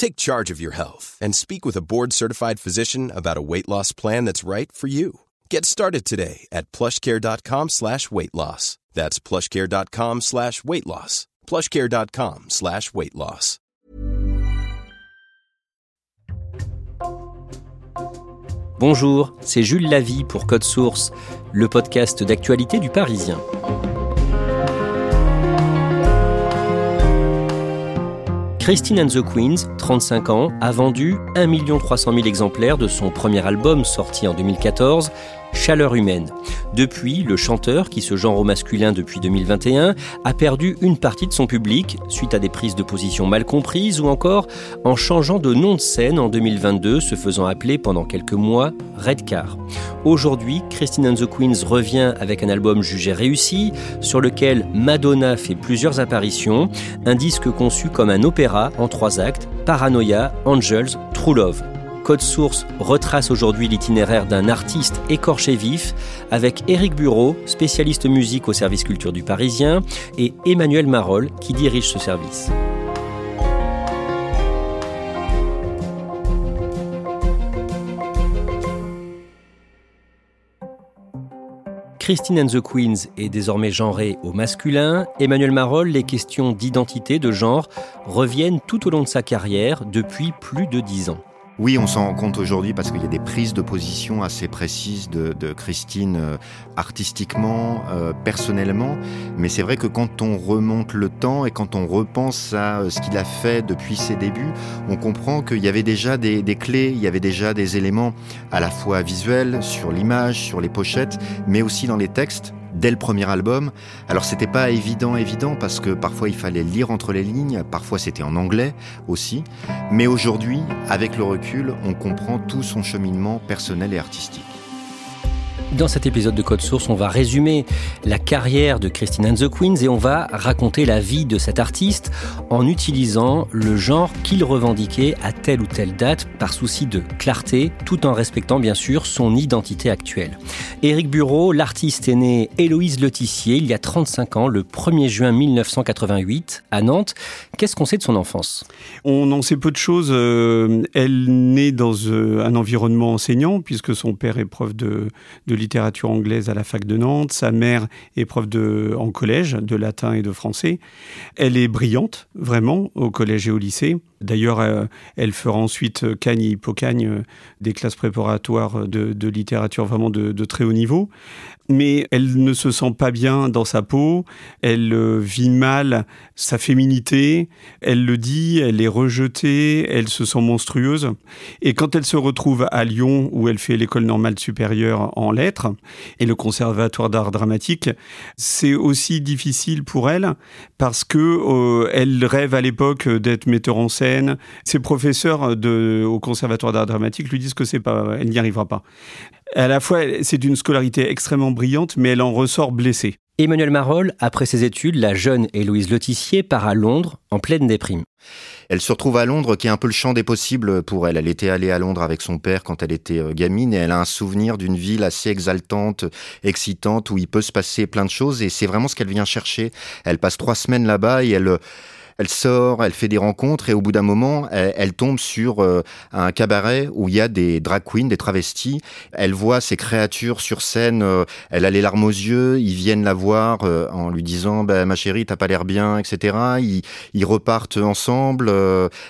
Take charge of your health and speak with a board-certified physician about a weight loss plan that's right for you. Get started today at plushcare.com slash weight loss. That's plushcare.com slash weight loss. plushcare.com slash weight loss. Bonjour, c'est Jules Lavie pour Code Source, le podcast d'actualité du Parisien. Christine and the Queens, 35 ans, a vendu 1 300 000 exemplaires de son premier album sorti en 2014, Chaleur humaine. Depuis, le chanteur, qui se genre au masculin depuis 2021, a perdu une partie de son public suite à des prises de position mal comprises ou encore en changeant de nom de scène en 2022, se faisant appeler pendant quelques mois Redcar. Aujourd'hui, Christine and the Queens revient avec un album jugé réussi, sur lequel Madonna fait plusieurs apparitions, un disque conçu comme un opéra en trois actes, Paranoia, Angels, True Love. Code Source retrace aujourd'hui l'itinéraire d'un artiste écorché vif avec Éric Bureau, spécialiste musique au service culture du Parisien, et Emmanuel Marolles qui dirige ce service. Christine and the Queens est désormais genrée au masculin. Emmanuel Marolles, les questions d'identité, de genre reviennent tout au long de sa carrière depuis plus de dix ans. Oui, on s'en rend compte aujourd'hui parce qu'il y a des prises de position assez précises de, Christine euh, artistiquement, euh, personnellement. Mais c'est vrai que quand on remonte le temps et quand on repense à euh, ce qu'il a fait depuis ses débuts, on comprend qu'il y avait déjà des, des, clés, il y avait déjà des éléments à la fois visuels, sur l'image, sur les pochettes, mais aussi dans les textes dès le premier album. Alors c'était pas évident, évident, parce que parfois il fallait lire entre les lignes, parfois c'était en anglais aussi. Mais aujourd'hui, avec le recul, on comprend tout son cheminement personnel et artistique. Dans cet épisode de Code Source, on va résumer la carrière de Christine and the Queens et on va raconter la vie de cet artiste en utilisant le genre qu'il revendiquait à telle ou telle date par souci de clarté, tout en respectant bien sûr son identité actuelle. Éric Bureau, l'artiste est né Héloïse Letissier il y a 35 ans, le 1er juin 1988, à Nantes. Qu'est-ce qu'on sait de son enfance? On en sait peu de choses. Euh, elle naît dans euh, un environnement enseignant, puisque son père est prof de, de littérature anglaise à la fac de Nantes. Sa mère est prof de, en collège de latin et de français. Elle est brillante, vraiment, au collège et au lycée. D'ailleurs, euh, elle fera ensuite Cagne et Hippocagne, euh, des classes préparatoires de, littérature vraiment de, très haut niveau. Mais elle ne se sent pas bien dans sa peau, elle euh, vit mal sa féminité, elle le dit, elle est rejetée, elle se sent monstrueuse. Et quand elle se retrouve à Lyon, où elle fait l'école normale supérieure en et le conservatoire d'art dramatique, c'est aussi difficile pour elle parce que elle rêve à l'époque d'être metteur en scène ses professeurs au Conservatoire d'art dramatique lui disent que c'est pas, elle n'y arrivera pas. À la fois, c'est d'une scolarité extrêmement brillante, mais elle en ressort blessée. Emmanuel Marolles, après ses études, la jeune Héloïse Letissier part à Londres en pleine déprime. Elle se retrouve à Londres, qui est un peu le champ des possibles pour elle. Elle était allée à Londres avec son père quand elle était euh, gamine et elle a un souvenir d'une ville assez exaltante, excitante, où il peut se passer plein de choses et c'est vraiment ce qu'elle vient chercher. Elle passe trois semaines là-bas et elle elle sort, elle fait des rencontres et au bout d'un moment, elle, tombe sur euh, un cabaret où il y a des drag queens, des travestis. Elle voit ces créatures sur scène, euh, elle a les larmes aux yeux, ils viennent la voir euh, en lui disant bah, ma chérie, t'as pas l'air bien, etc. Ils, repartent ensemble.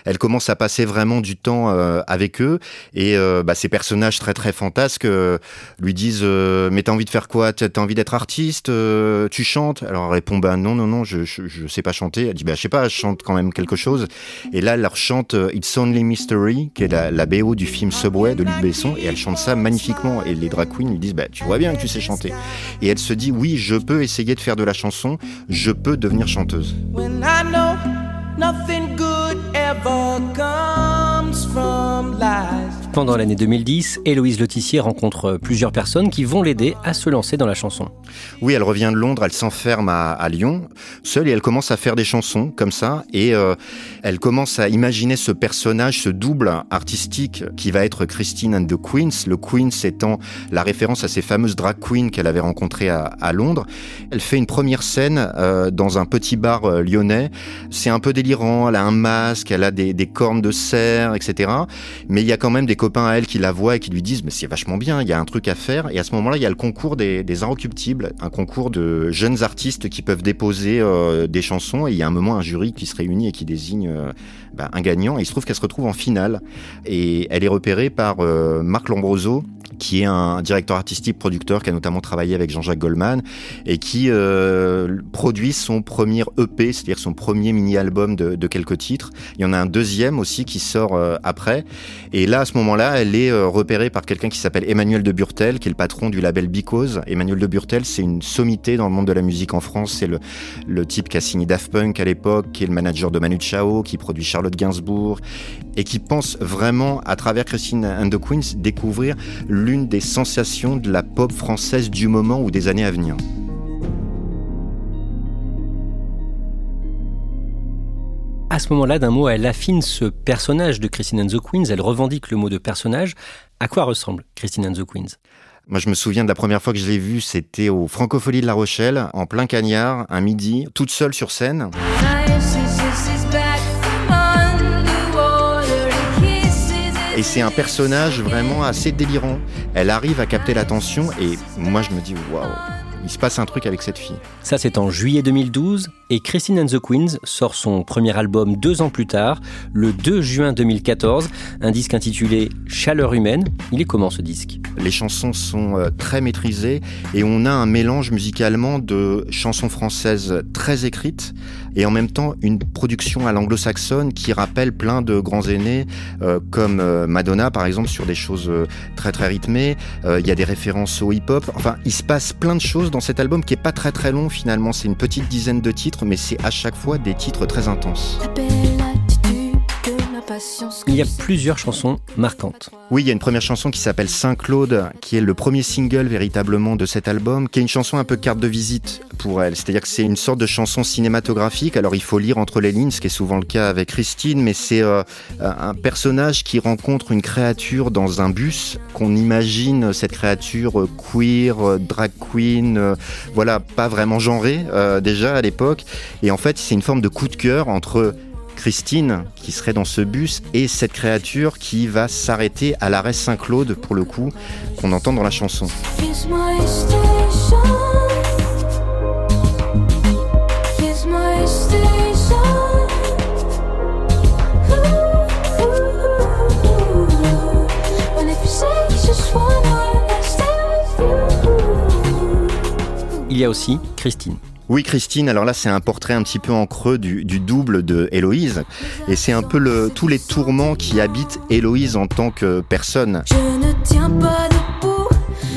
elle commence à passer vraiment du temps avec eux et bah, ces personnages très très fantasques lui disent mais t'as envie de faire quoi? T'as envie d'être artiste? Tu chantes? Alors elle répond bah non non non, je, je, sais pas chanter. Elle dit bah je sais pas chante quand même quelque chose. Et là, leur chante euh, It's Only Mystery, qui est la, BO du film Subway de Luc Besson, et elle chante ça magnifiquement. Et les drag queens lui disent, bah, tu vois bien que tu sais chanter. Et elle se dit, oui, je peux essayer de faire de la chanson, je peux devenir chanteuse. Pendant l'année 2010, Héloïse Letissier rencontre plusieurs personnes qui vont l'aider à se lancer dans la chanson. Oui, elle revient de Londres, elle s'enferme à, à Lyon, seule, et elle commence à faire des chansons comme ça, et euh, elle commence à imaginer ce personnage, ce double artistique qui va être Christine and the Queens, le Queens étant la référence à ces fameuses drag queens qu'elle avait rencontrées à, à, Londres. Elle fait une première scène euh, dans un petit bar euh, lyonnais, c'est un peu délirant, elle a un masque, elle a des, des cornes de cerf, etc. Mais il y a quand même des copains à elle qui la voient et qui lui disent mais c'est vachement bien, il y a un truc à faire. Et à ce moment-là, il y a le concours des, des un concours de jeunes artistes qui peuvent déposer euh, des chansons. Et il y a un moment un jury qui se réunit et qui désigne euh, bah, un gagnant. Et il se trouve qu'elle se retrouve en finale. Et elle est repérée par euh, Marc Lombroso, qui est un directeur artistique producteur qui a notamment travaillé avec Jean-Jacques Goldman et qui euh, produit son premier EP, c'est-à-dire son premier mini-album de, quelques titres. Il y en a un deuxième aussi qui sort euh, après. Et là, à ce moment-là, elle est euh, repérée par quelqu'un qui s'appelle Emmanuel de Burtel, qui est le patron du label Because. Emmanuel de Burtel, c'est une sommité dans le monde de la musique en France. C'est le, le type qui a signé Daft Punk à l'époque, qui est le manager de Manu Chao, qui produit Charlotte Gainsbourg et qui pense vraiment, à travers Christine and the Queens, découvrir l'une des sensations de la pop française du moment ou des années à venir. À ce moment-là, d'un mot, elle affine ce personnage de Christine and the Queens, elle revendique le mot de personnage. À quoi ressemble Christine and the Queens? Moi, je me souviens de la première fois que je l'ai vue, c'était au Francofolie de La Rochelle, en plein cagnard, un midi, toute seule sur scène. Et c'est un personnage vraiment assez délirant. Elle arrive à capter l'attention et moi je me dis waouh, il se passe un truc avec cette fille. Ça c'est en juillet 2012 et Christine and the Queens sort son premier album deux ans plus tard, le 2 juin 2014, un disque intitulé Chaleur humaine. Il est comment ce disque? Les chansons sont euh, très maîtrisées et on a un mélange musicalement de chansons françaises très écrites et en même temps une production à l'anglo-saxonne qui rappelle plein de grands aînés euh, comme euh, Madonna par exemple sur des choses euh, très très rythmées. Il y a des références au hip-hop. Enfin, il se passe plein de choses dans cet album qui est pas très très long finalement. C'est une petite dizaine de titres, mais c'est à chaque fois des titres très intenses. Il y a plusieurs chansons marquantes. Oui, il y a une première chanson qui s'appelle Saint-Claude, qui est le premier single véritablement de cet album, qui est une chanson un peu carte de visite pour elle. C'est-à-dire que c'est une sorte de chanson cinématographique. Alors il faut lire entre les lignes, ce qui est souvent le cas avec Christine, mais c'est euh, un personnage qui rencontre une créature dans un bus, qu'on imagine cette créature queer, drag queen, euh, voilà, pas vraiment genrée euh, déjà à l'époque. Et en fait, c'est une forme de coup de cœur entre Christine qui serait dans ce bus et cette créature qui va s'arrêter à l'arrêt Saint-Claude pour le coup qu'on entend dans la chanson. Il y a aussi Christine. Oui, Christine, alors là, c'est un portrait un petit peu en creux du, du double de Héloïse. Et c'est un peu le, tous les tourments qui habitent Héloïse en tant que personne. Je ne tiens pas debout,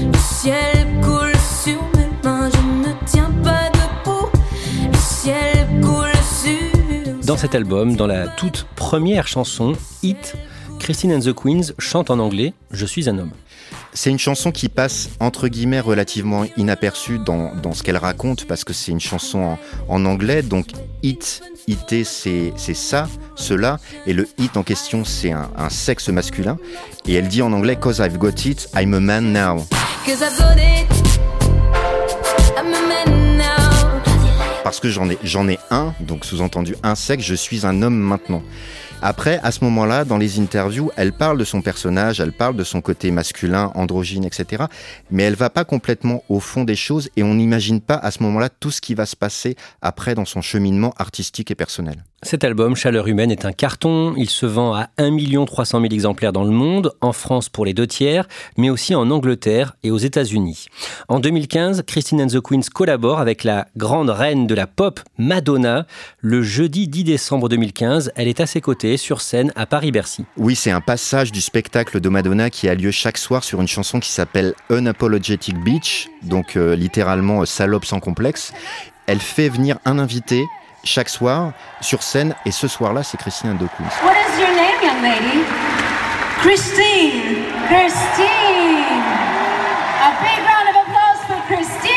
le ciel coule sur mes mains. Je ne tiens pas debout, le ciel coule sur. Dans cet album, dans la toute première chanson, Hit, Christine and the Queens chante en anglais Je suis un homme. C'est une chanson qui passe entre guillemets relativement inaperçue dans, dans ce qu'elle raconte parce que c'est une chanson en, en, anglais. Donc it, it c'est ça, cela. Et le it en question c'est un, un, sexe masculin. Et elle dit en anglais Cause I've got it, I'm a man now. Parce que j'en ai, j'en ai un, donc sous-entendu un sexe, je suis un homme maintenant. Après, à ce moment-là, dans les interviews, elle parle de son personnage, elle parle de son côté masculin, androgyne, etc. Mais elle va pas complètement au fond des choses et on n'imagine pas à ce moment-là tout ce qui va se passer après dans son cheminement artistique et personnel. Cet album, Chaleur humaine, est un carton. Il se vend à 1 300 000 exemplaires dans le monde, en France pour les deux tiers, mais aussi en Angleterre et aux États-Unis. En 2015, Christine and the Queens collabore avec la grande reine de la pop, Madonna. Le jeudi 10 décembre 2015, elle est à ses côtés sur scène à Paris-Bercy. Oui, c'est un passage du spectacle de Madonna qui a lieu chaque soir sur une chanson qui s'appelle Unapologetic Beach, donc euh, littéralement euh, salope sans complexe. Elle fait venir un invité chaque soir sur scène. Et ce soir-là, c'est Christine Queens. What is your name, young lady? Christine. Christine. A big round of applause for Christine.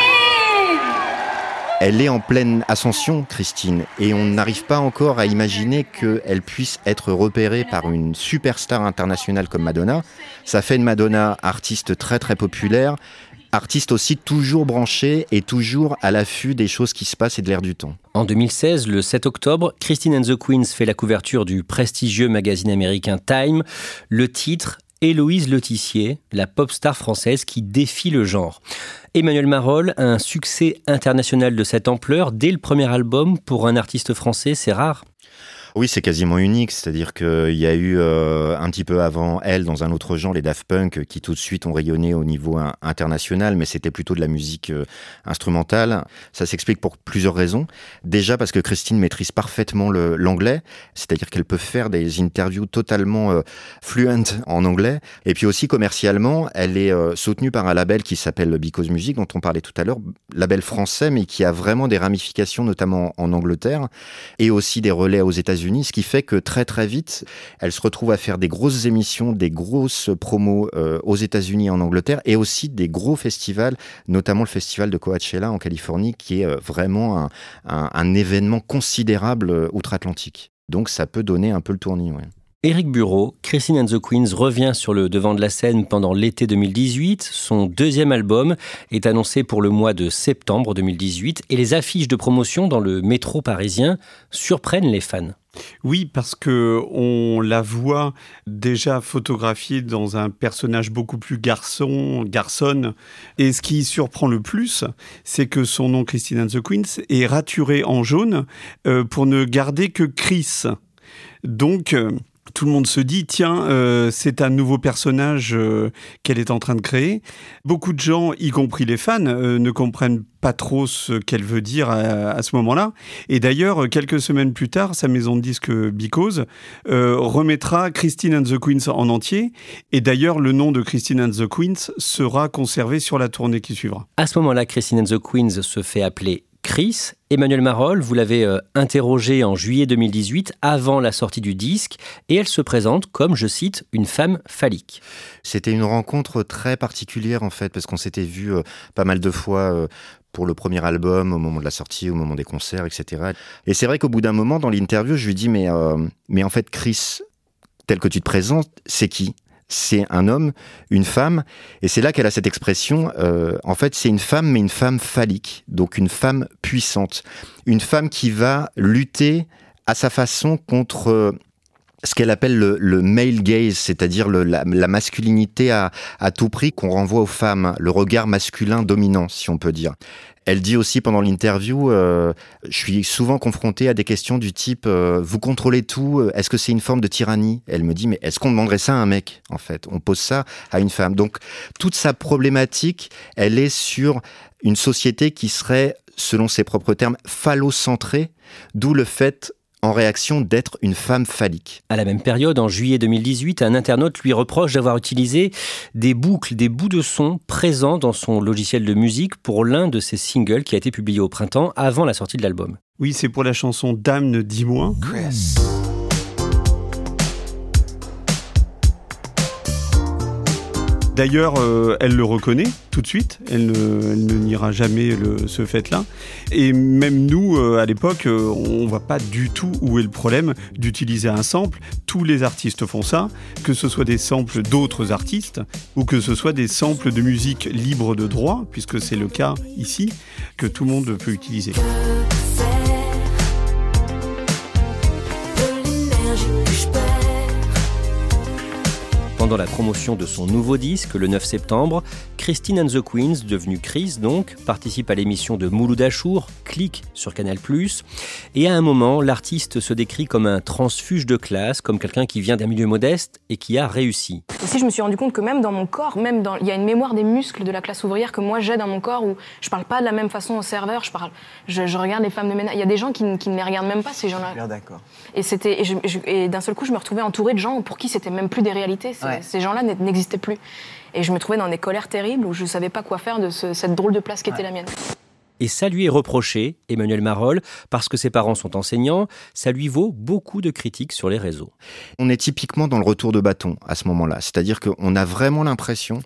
Elle est en pleine ascension, Christine, et on n'arrive pas encore à imaginer qu'elle puisse être repérée par une superstar internationale comme Madonna. Ça fait une Madonna artiste très très populaire, artiste aussi toujours branché et toujours à l'affût des choses qui se passent et de l'air du temps. En 2016, le 7 octobre, Christine and the Queens fait la couverture du prestigieux magazine américain Time. Le titre Héloïse Letissier, la pop star française qui défie le genre. Emmanuel Marolles, un succès international de cette ampleur dès le premier album pour un artiste français, c'est rare. Oui, c'est quasiment unique. C'est-à-dire qu'il y a eu euh, un petit peu avant elle, dans un autre genre, les Daft Punk, qui tout de suite ont rayonné au niveau international, mais c'était plutôt de la musique euh, instrumentale. Ça s'explique pour plusieurs raisons. Déjà parce que Christine maîtrise parfaitement l'anglais, c'est-à-dire qu'elle peut faire des interviews totalement euh, fluent en anglais. Et puis aussi commercialement, elle est soutenue par un label qui s'appelle Because Music, dont on parlait tout à l'heure, label français, mais qui a vraiment des ramifications, notamment en Angleterre, et aussi des relais aux États-Unis ce qui fait que très très vite, elle se retrouve à faire des grosses émissions, des grosses promos euh, aux États-Unis et en Angleterre, et aussi des gros festivals, notamment le festival de Coachella en Californie, qui est euh, vraiment un, événement considérable euh, outre-Atlantique. Donc ça peut donner un peu le tournis. Ouais. Éric Bureau, Christine and the Queens revient sur le devant de la scène pendant l'été 2018. Son deuxième album est annoncé pour le mois de septembre 2018 et les affiches de promotion dans le métro parisien surprennent les fans. Oui, parce que on la voit déjà photographiée dans un personnage beaucoup plus garçon, garçonne. Et ce qui surprend le plus, c'est que son nom Christine the Queens est raturé en jaune euh, pour ne garder que Chris. Donc euh, tout le monde se dit tiens, euh, c'est un nouveau personnage euh, qu'elle est en train de créer. Beaucoup de gens, y compris les fans, euh, ne comprennent pas trop ce qu'elle veut dire à, ce moment-là. Et d'ailleurs, quelques semaines plus tard, sa maison de disques Because remettra Christine and the Queens en entier. Et d'ailleurs, le nom de Christine and the Queens sera conservé sur la tournée qui suivra. À ce moment-là, Christine and the Queens se fait appeler Chris. Emmanuel Marol, vous l'avez euh, interrogée en juillet 2018, avant la sortie du disque, et elle se présente comme, je cite, une femme phallique. C'était une rencontre très particulière en fait, parce qu'on s'était vu euh, pas mal de fois euh, pour le premier album, au moment de la sortie, au moment des concerts, etc. Et c'est vrai qu'au bout d'un moment, dans l'interview, je lui dis, mais, mais en fait, Chris, tel que tu te présentes, c'est qui? C'est un homme, une femme, et c'est là qu'elle a cette expression, euh, en fait c'est une femme, mais une femme phallique, donc une femme puissante, une femme qui va lutter à sa façon contre euh, ce qu'elle appelle le, male gaze, c'est-à-dire la, masculinité à, tout prix qu'on renvoie aux femmes, le regard masculin dominant, si on peut dire. Elle dit aussi pendant l'interview, euh, je suis souvent confronté à des questions du type euh, vous contrôlez tout, euh, est-ce que c'est une forme de tyrannie? Elle me dit mais est-ce qu'on demanderait ça à un mec en fait? On pose ça à une femme. Donc toute sa problématique, elle est sur une société qui serait selon ses propres termes phallocentrée, d'où le fait en réaction d'être une femme phallique. À la même période, en juillet 2018, un internaute lui reproche d'avoir utilisé des boucles, des bouts de son présents dans son logiciel de musique pour l'un de ses singles qui a été publié au printemps avant la sortie de l'album. Oui, c'est pour la chanson Dame ne dis-moi. D'ailleurs, euh, elle le reconnaît tout de suite. Elle ne, niera jamais ce fait-là. Et même nous, euh, à l'époque, euh, on ne voit pas du tout où est le problème d'utiliser un sample. Tous les artistes font ça, que ce soit des samples d'autres artistes ou que ce soit des samples de musique libre de droit, puisque c'est le cas ici, que tout le monde peut utiliser. Pendant la promotion de son nouveau disque, le 9 septembre, Christine and the Queens, devenue Chris donc, participe à l'émission de Mouloud Achour, Clique sur Canal+. Et à un moment, l'artiste se décrit comme un transfuge de classe, comme quelqu'un qui vient d'un milieu modeste et qui a réussi. Aussi, je me suis rendu compte que même dans mon corps, même dans, il y a une mémoire des muscles de la classe ouvrière que moi j'ai dans mon corps où je parle pas de la même façon au serveur, je parle, je, je regarde les femmes de ménage. Il y a des gens qui, ne- qui ne les regardent même pas ces gens-là. D'accord. Et c'était, et, d'un seul coup, je me retrouvais entourée de gens pour qui c'était même plus des réalités. Ouais. Ces gens-là n'e- n'existaient plus. Et je me trouvais dans des colères terribles où je savais pas quoi faire de ce- cette drôle de place qui était la mienne. Et ça lui est reproché, Emmanuel Marolles, parce que ses parents sont enseignants, ça lui vaut beaucoup de critiques sur les réseaux. On est typiquement dans le retour de bâton à ce moment-là. C'est-à-dire qu'on a vraiment l'impression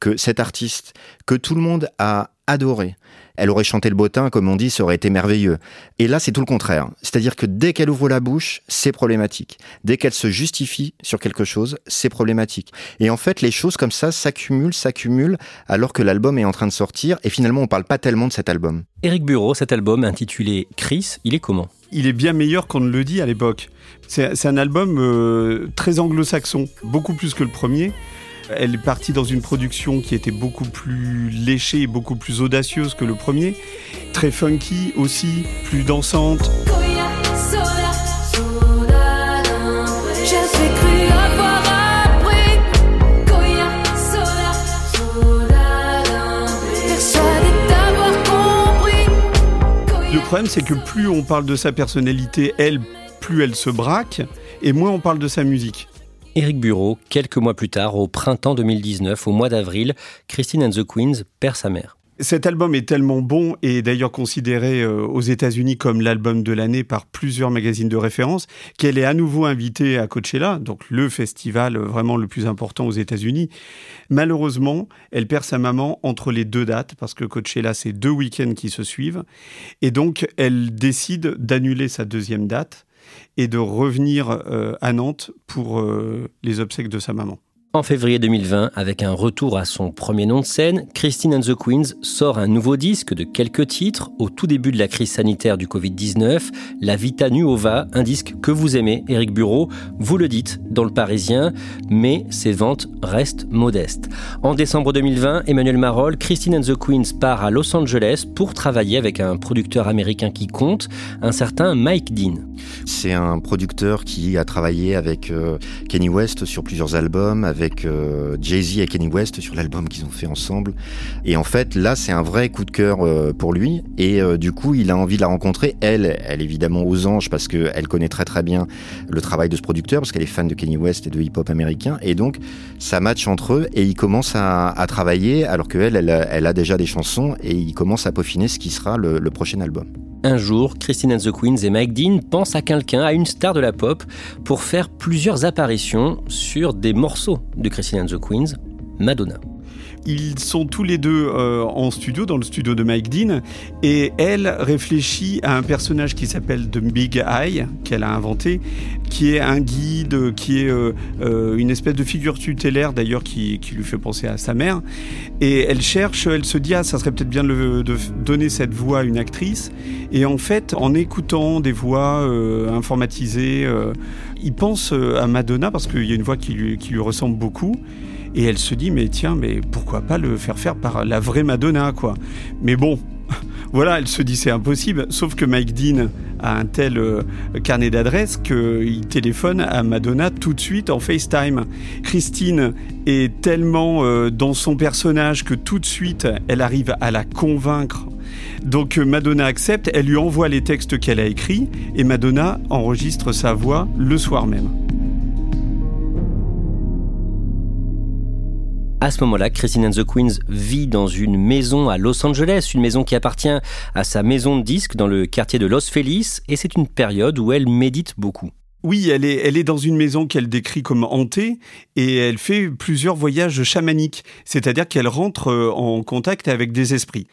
que cet artiste, que tout le monde a adoré, elle aurait chanté le bottin, comme on dit, ça aurait été merveilleux. Et là, c'est tout le contraire. C'est-à-dire que dès qu'elle ouvre la bouche, c'est problématique. Dès qu'elle se justifie sur quelque chose, c'est problématique. Et en fait, les choses comme ça s'accumulent, s'accumulent, alors que l'album est en train de sortir, et finalement, on parle pas tellement de cet album. Éric Bureau, cet album intitulé Chris, il est comment? Il est bien meilleur qu'on ne le dit à l'époque. C'est c'est un album euh, très anglo-saxon, beaucoup plus que le premier. Elle est partie dans une production qui était beaucoup plus léchée et beaucoup plus audacieuse que le premier. Très funky aussi, plus dansante. Le problème, c'est que plus on parle de sa personnalité, elle, plus elle se braque, et moins on parle de sa musique. Éric Bureau, quelques mois plus tard, au printemps 2019, au mois d'avril, Christine and the Queens perd sa mère. Cet album est tellement bon et d'ailleurs considéré euh, aux États-Unis comme l'album de l'année par plusieurs magazines de référence qu'elle est à nouveau invitée à Coachella, donc le festival euh, vraiment le plus important aux États-Unis. Malheureusement, elle perd sa maman entre les deux dates parce que Coachella c'est deux week-ends qui se suivent et donc elle décide d'annuler sa deuxième date et de revenir euh, à Nantes pour euh, les obsèques de sa maman. En février 2020, avec un retour à son premier nom de scène, Christine and the Queens sort un nouveau disque de quelques titres au tout début de la crise sanitaire du Covid-19, La Vita Nuova, un disque que vous aimez, Éric Bureau, vous le dites dans le Parisien, mais ses ventes restent modestes. En décembre 2020, Emmanuel Marolles, Christine and the Queens part à Los Angeles pour travailler avec un producteur américain qui compte, un certain Mike Dean. C'est un producteur qui a travaillé avec euh, Kenny West sur plusieurs albums, euh, Jay-Z et Kenny West sur l'album qu'ils ont fait ensemble. Et en fait, là, c'est un vrai coup de cœur euh, pour lui. Et euh, du coup, il a envie de la rencontrer. Elle, elle est évidemment aux anges parce qu'elle connaît très très bien le travail de ce producteur, parce qu'elle est fan de Kenny West et de hip-hop américain. Et donc, ça match entre eux et ils commencent à, travailler alors qu'elle, elle, elle a déjà des chansons et ils commencent à peaufiner ce qui sera le prochain album. Un jour, Christine and the Queens et Mike Dean pensent à quelqu'un, à une star de la pop, pour faire plusieurs apparitions sur des morceaux de Christine and the Queens, Madonna. Ils sont tous les deux euh, en studio, dans le studio de Mike Dean, et elle réfléchit à un personnage qui s'appelle The Big Eye, qu'elle a inventé, qui est un guide, qui est euh, euh, une espèce de figure tutélaire d'ailleurs qui, lui fait penser à sa mère. Et elle cherche, elle se dit, ah, ça serait peut-être bien de, donner cette voix à une actrice. Et en fait, en écoutant des voix informatisées, il pense à Madonna parce qu'il y a une voix qui lui ressemble beaucoup. Et elle se dit, mais tiens, mais pourquoi pas le faire faire par la vraie Madonna, quoi. Mais bon, voilà, elle se dit, c'est impossible. Sauf que Mike Dean a un tel euh, carnet d'adresses qu'il téléphone à Madonna tout de suite en FaceTime. Christine est tellement euh, dans son personnage que tout de suite, elle arrive à la convaincre. Donc euh, Madonna accepte, elle lui envoie les textes qu'elle a écrits et Madonna enregistre sa voix le soir même. À ce moment-là, Christine and the Queens vit dans une maison à Los Angeles, une maison qui appartient à sa maison de disques dans le quartier de Los Feliz, et c'est une période où elle médite beaucoup. Oui, elle est, elle est dans une maison qu'elle décrit comme hantée et elle fait plusieurs voyages chamaniques, c'est-à-dire qu'elle rentre euh, en contact avec des esprits.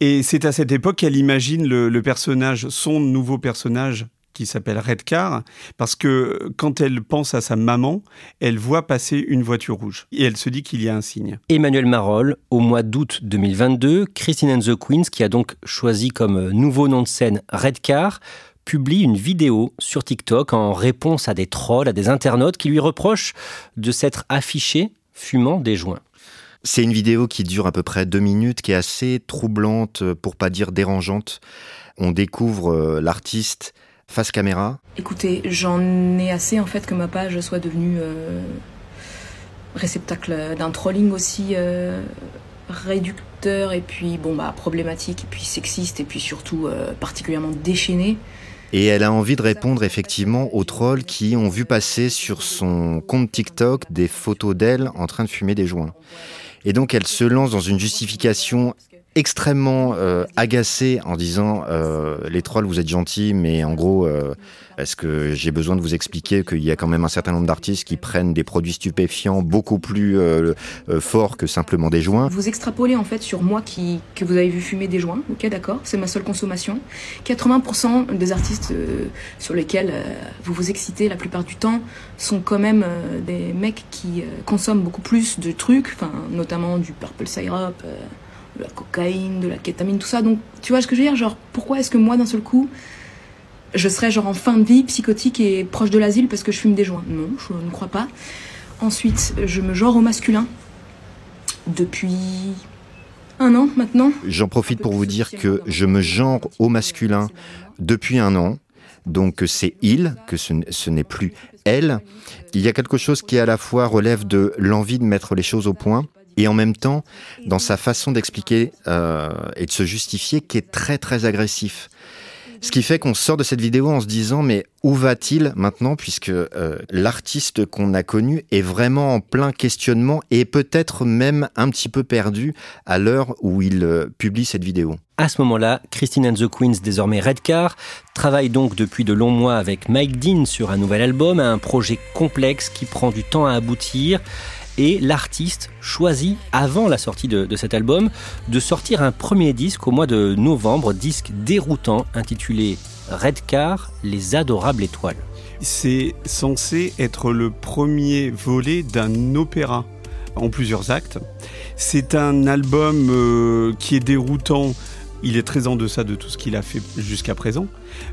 Et c'est à cette époque qu'elle imagine le, le personnage, son nouveau personnage qui s'appelle Redcar, parce que quand elle pense à sa maman, elle voit passer une voiture rouge et elle se dit qu'il y a un signe. Emmanuel Marolles, au mois d'août 2022, Christine and the Queens, qui a donc choisi comme nouveau nom de scène Redcar, publie une vidéo sur TikTok en réponse à des trolls, à des internautes qui lui reprochent de s'être affiché fumant des joints. C'est une vidéo qui dure à peu près deux minutes, qui est assez troublante, pour pas dire dérangeante. On découvre euh, l'artiste face caméra. Écoutez, j'en ai assez en fait que ma page soit devenue euh, réceptacle d'un trolling aussi euh, réducteur et puis bon bah problématique et puis sexiste et puis surtout euh, particulièrement déchaîné. Et elle a envie de répondre effectivement aux trolls qui ont vu passer sur son compte TikTok des photos d'elle en train de fumer des joints. Et donc elle se lance dans une justification extrêmement euh, agacée en disant euh, les trolls vous êtes gentils mais en gros euh, est-ce que j'ai besoin de vous expliquer qu'il y a quand même un certain nombre d'artistes qui prennent des produits stupéfiants beaucoup plus euh, euh, forts que simplement des joints? Vous extrapolez en fait sur moi qui, que vous avez vu fumer des joints, ok d'accord, c'est ma seule consommation. 80% des artistes euh, sur lesquels vous vous excitez la plupart du temps sont quand même des mecs qui consomment beaucoup plus de trucs, enfin notamment du purple syrup, de la cocaïne, de la kétamine, tout ça. Donc tu vois ce que je veux dire? Genre pourquoi est-ce que moi d'un seul coup je serais genre en fin de vie, psychotique et proche de l'asile parce que je fume des joints? Non, je ne crois pas. Ensuite, je me genre au masculin depuis un an maintenant. J'en profite pour vous dire que je me genre au masculin depuis un an. Donc c'est il, que ce n'est plus elle. Il y a quelque chose qui à la fois relève de l'envie de mettre les choses au point et en même temps dans sa façon d'expliquer euh, et de se justifier qui est très très agressif. Ce qui fait qu'on sort de cette vidéo en se disant mais où va-t-il maintenant puisque euh, l'artiste qu'on a connu est vraiment en plein questionnement et peut-être même un petit peu perdu à l'heure où il euh, publie cette vidéo. À ce moment-là, Christine and the Queens, désormais Redcar, travaille donc depuis de longs mois avec Mike Dean sur un nouvel album, un projet complexe qui prend du temps à aboutir. Et l'artiste choisit, avant la sortie de, cet album, de sortir un premier disque au mois de novembre, disque déroutant intitulé Redcar, les adorables étoiles. C'est censé être le premier volet d'un opéra en plusieurs actes. C'est un album euh, qui est déroutant. Il est très en deçà de tout ce qu'il a fait jusqu'à présent.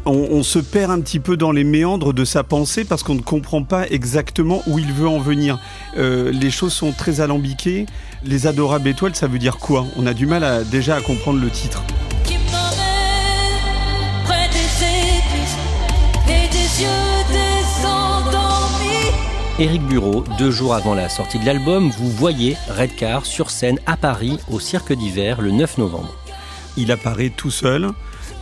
On, on se perd un petit peu dans les méandres de sa pensée parce qu'on ne comprend pas exactement où il veut en venir. Euh, les choses sont très alambiquées. Les adorables étoiles, ça veut dire quoi? On a du mal à, déjà à comprendre le titre. qui m'emmène près des églises et des yeux des endormis. Éric Bureau, deux jours avant la sortie de l'album, vous voyez Redcar sur scène à Paris au Cirque d'hiver le 9 novembre. Il apparaît tout seul,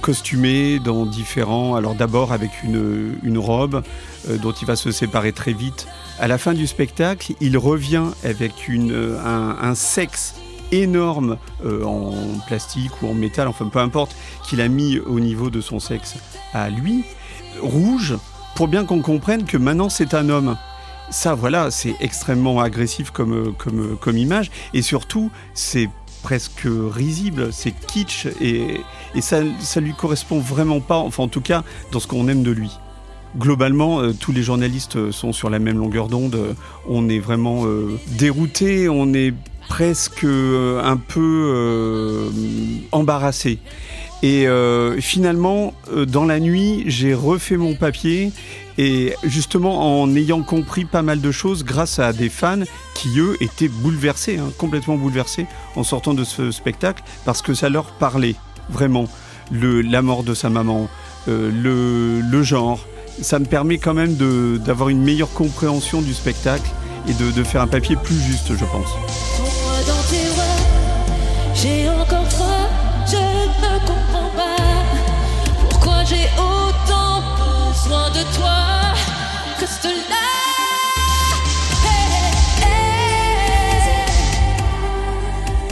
costumé dans différents. Alors d'abord avec une, une robe euh, dont il va se séparer très vite. À la fin du spectacle, il revient avec une, euh, un, sexe énorme euh, en plastique ou en métal, enfin peu importe, qu'il a mis au niveau de son sexe à lui, rouge, pour bien qu'on comprenne que maintenant c'est un homme. Ça, voilà, c'est extrêmement agressif comme, comme, comme image, et surtout, c'est presque risible, c'est kitsch, et, ça, ça lui correspond vraiment pas, enfin en tout cas, dans ce qu'on aime de lui. Globalement, euh, tous les journalistes sont sur la même longueur d'onde. On est vraiment euh, dérouté, on est presque euh, un peu embarrassé. Et euh, finalement, euh, dans la nuit, j'ai refait mon papier et justement en ayant compris pas mal de choses grâce à des fans qui, eux, étaient bouleversés, hein, complètement bouleversés en sortant de ce spectacle parce que ça leur parlait vraiment. Le, la mort de sa maman, euh, le, le genre. Ça me permet quand même d'avoir une meilleure compréhension du spectacle et de, faire un papier plus juste, je pense.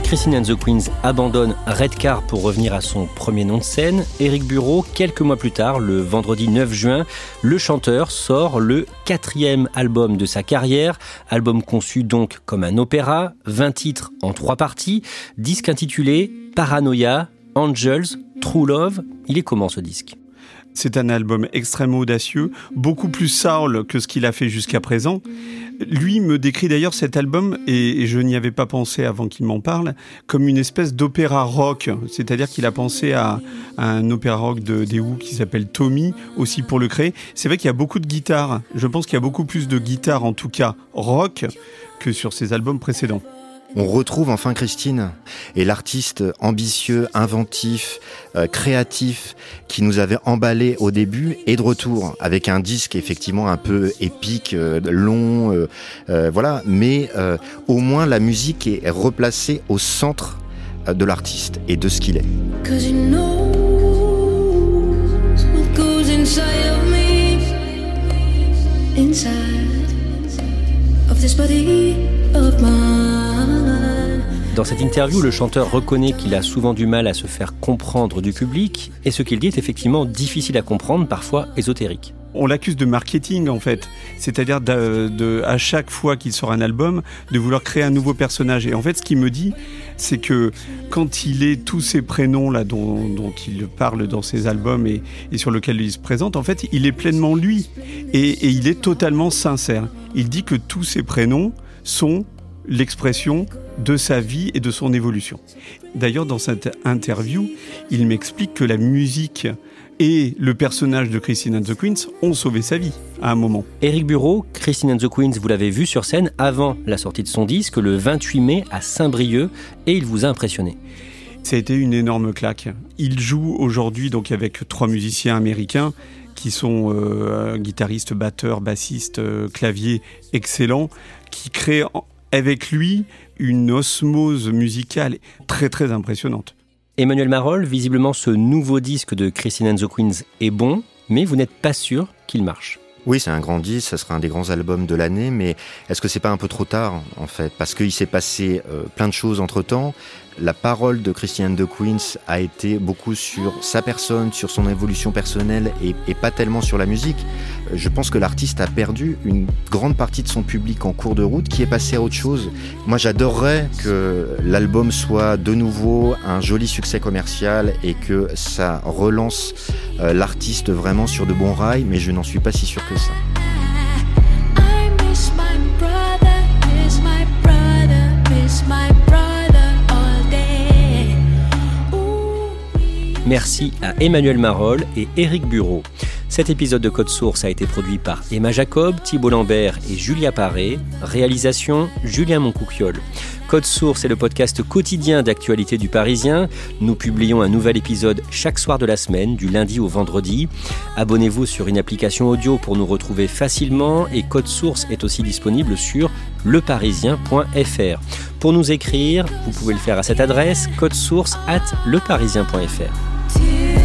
Christine and the Queens abandonne Redcar pour revenir à son premier nom de scène. Éric Bureau, quelques mois plus tard, le vendredi 9 juin, le chanteur sort le quatrième album de sa carrière, album conçu donc comme un opéra, 20 titres en trois parties, disque intitulé Paranoia, Angels, True Love. Il est comment ce disque? C'est un album extrêmement audacieux, beaucoup plus soul que ce qu'il a fait jusqu'à présent. Lui me décrit d'ailleurs cet album, et je n'y avais pas pensé avant qu'il m'en parle, comme une espèce d'opéra rock. C'est-à-dire qu'il a pensé à, un opéra rock de des qui s'appelle Tommy, aussi pour le créer. C'est vrai qu'il y a beaucoup de guitares. Je pense qu'il y a beaucoup plus de guitares, en tout cas rock, que sur ses albums précédents. On retrouve enfin Christine et l'artiste ambitieux, inventif, euh, créatif qui nous avait emballé au début est de retour avec un disque effectivement un peu épique, euh, long, euh, voilà. Mais au moins la musique est replacée au centre de l'artiste et de ce qu'il est. Dans cette interview, le chanteur reconnaît qu'il a souvent du mal à se faire comprendre du public, et ce qu'il dit est effectivement difficile à comprendre, parfois ésotérique. On l'accuse de marketing en fait, c'est-à-dire à chaque fois qu'il sort un album, de vouloir créer un nouveau personnage. Et en fait, ce qu'il me dit, c'est que quand il est tous ces prénoms là dont, il parle dans ses albums et, sur lesquels il se présente, en fait, il est pleinement lui et il est totalement sincère. Il dit que tous ces prénoms sont l'expression de sa vie et de son évolution. D'ailleurs, dans cette interview, il m'explique que la musique et le personnage de Christine and the Queens ont sauvé sa vie à un moment. Eric Bureau, Christine and the Queens, vous l'avez vu sur scène avant la sortie de son disque le 28 mai à Saint-Brieuc et il vous a impressionné. Ça a été une énorme claque. Il joue aujourd'hui donc avec trois musiciens américains qui sont euh, guitaristes, batteurs, bassistes, euh, claviers excellents, qui créent avec lui une osmose musicale très très impressionnante. Emmanuel Marol, visiblement ce nouveau disque de Christine and the Queens est bon, mais vous n'êtes pas sûr qu'il marche. Oui, c'est un grand disque, ça sera un des grands albums de l'année, mais est-ce que c'est pas un peu trop tard en fait? Parce qu'il s'est passé euh, plein de choses entre temps la parole de Christiane de Queens a été beaucoup sur sa personne, sur son évolution personnelle et, pas tellement sur la musique. Je pense que l'artiste a perdu une grande partie de son public en cours de route qui est passé à autre chose. Moi j'adorerais que l'album soit de nouveau un joli succès commercial et que ça relance euh, l'artiste vraiment sur de bons rails, mais je n'en suis pas si sûr que ça. Merci à Emmanuel Marol et Éric Bureau. Cet épisode de Code Source a été produit par Emma Jacob, Thibault Lambert et Julia Paré. Réalisation Julien Moncouquiol. Code Source est le podcast quotidien d'actualité du Parisien. Nous publions un nouvel épisode chaque soir de la semaine, du lundi au vendredi. Abonnez-vous sur une application audio pour nous retrouver facilement et Code Source est aussi disponible sur leparisien.fr. Pour nous écrire, vous pouvez le faire à cette adresse codesource at leparisien.fr.